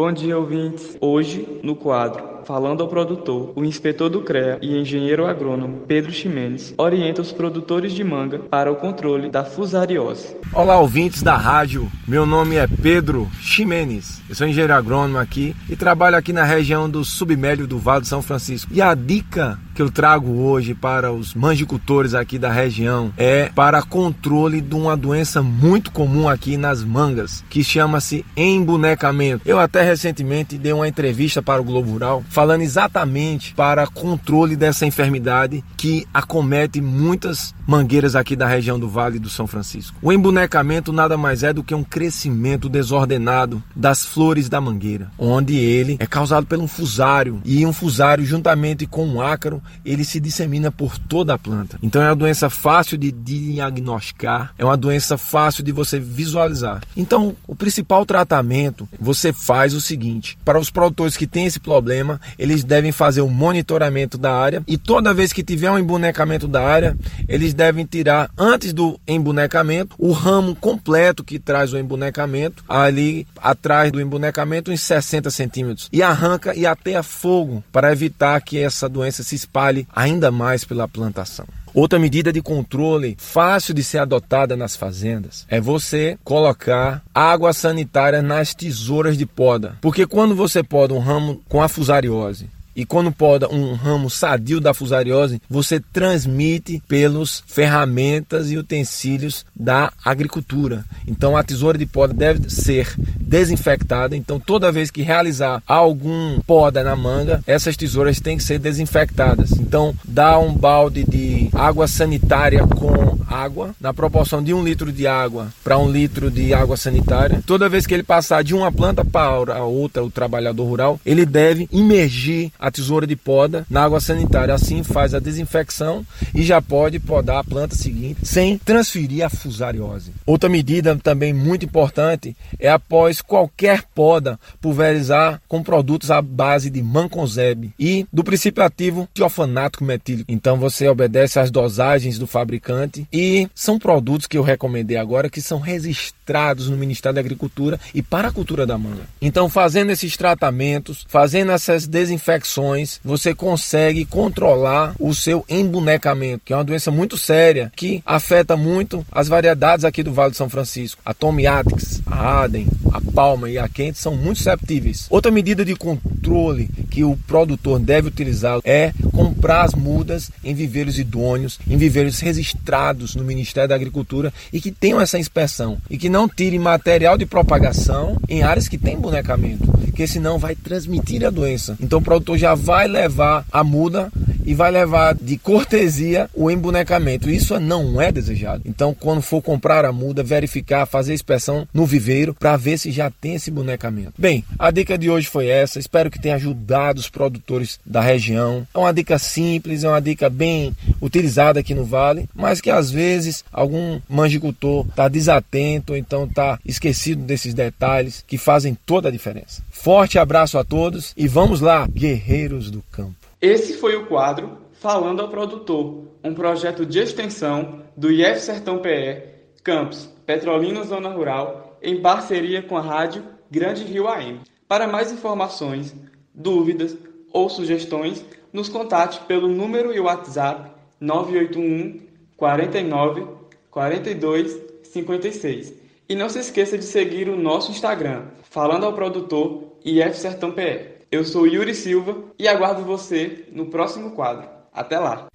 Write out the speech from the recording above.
Bom dia, ouvintes. Hoje, no quadro Falando ao Produtor, o inspetor do CREA e engenheiro agrônomo Pedro Ximenes orienta os produtores de manga para o controle da fusariose. Olá, ouvintes da rádio. Meu nome é Pedro Ximenes. Eu sou engenheiro agrônomo aqui e trabalho aqui na região do submédio do Vale do São Francisco. E a dica que eu trago hoje para os mangicultores aqui da região é para controle de uma doença muito comum aqui nas mangas, que chama-se embonecamento. Eu até recentemente dei uma entrevista para o Globo Rural falando exatamente para controle dessa enfermidade que acomete muitas mangueiras aqui da região do Vale do São Francisco. O embonecamento nada mais é do que um crescimento desordenado das flores da mangueira, onde ele é causado por um fusário e um fusário juntamente com um ácaro ele se dissemina por toda a planta. Então é uma doença fácil de diagnosticar, é uma doença fácil de você visualizar. Então, o principal tratamento, você faz o seguinte: para os produtores que têm esse problema, eles devem fazer o um monitoramento da área e toda vez que tiver um embonecamento da área, eles devem tirar antes do embonecamento o ramo completo que traz o embonecamento ali atrás do embonecamento uns 60 centímetros e arranca e ateia fogo para evitar que essa doença se espalhe espalhe ainda mais pela plantação. Outra medida de controle fácil de ser adotada nas fazendas é você colocar água sanitária nas tesouras de poda. Porque quando você poda um ramo com a fusariose e quando poda um ramo sadio da fusariose, você transmite pelos ferramentas e utensílios da agricultura. Então a tesoura de poda deve ser desinfectada. Então toda vez que realizar algum poda na manga, essas tesouras têm que ser desinfectadas. Então dá um balde de água sanitária com água na proporção de um litro de água para um litro de água sanitária. Toda vez que ele passar de uma planta para outra, o trabalhador rural, ele deve imergir a tesoura de poda na água sanitária. Assim faz a desinfecção e já pode podar a planta seguinte sem transferir a fusariose. Outra medida também muito importante é após qualquer poda pulverizar com produtos à base de mancozeb e do princípio ativo tiofanato metílico. Então você obedece às dosagens do fabricante e são produtos que eu recomendei agora que são registrados no Ministério da Agricultura e para a cultura da manga. Então fazendo esses tratamentos, fazendo essas desinfecções você consegue controlar o seu embonecamento, que é uma doença muito séria que afeta muito as variedades aqui do Vale de São Francisco. A Tomiatrix, a Aden, a Palma e a Quente são muito susceptíveis. Outra medida de controle que o produtor deve utilizar é comprar as mudas em viveiros idôneos, em viveiros registrados no Ministério da Agricultura e que tenham essa inspeção e que não tire material de propagação em áreas que têm bonecamento, porque senão vai transmitir a doença. Então o produtor já vai levar a muda e vai levar de cortesia o embonecamento. Isso não é desejado. Então, quando for comprar a muda, verificar, fazer inspeção no viveiro para ver se já tem esse bonecamento. Bem, a dica de hoje foi essa. Espero que tenha ajudado os produtores da região. É uma dica simples, é uma dica bem utilizada aqui no Vale, mas que às vezes algum mangicultor está desatento, então está esquecido desses detalhes que fazem toda a diferença. Forte abraço a todos e vamos lá, guerreiros do campo. Esse foi o quadro Falando ao Produtor, um projeto de extensão do IF Sertão PE, Campus Petrolina Zona Rural, em parceria com a rádio Grande Rio AM. Para mais informações, dúvidas ou sugestões, nos contate pelo número e WhatsApp 981 49 42 56. E não se esqueça de seguir o nosso Instagram, Falando ao Produtor IF Sertão PE. Eu sou Yuri Silva e aguardo você no próximo quadro. Até lá!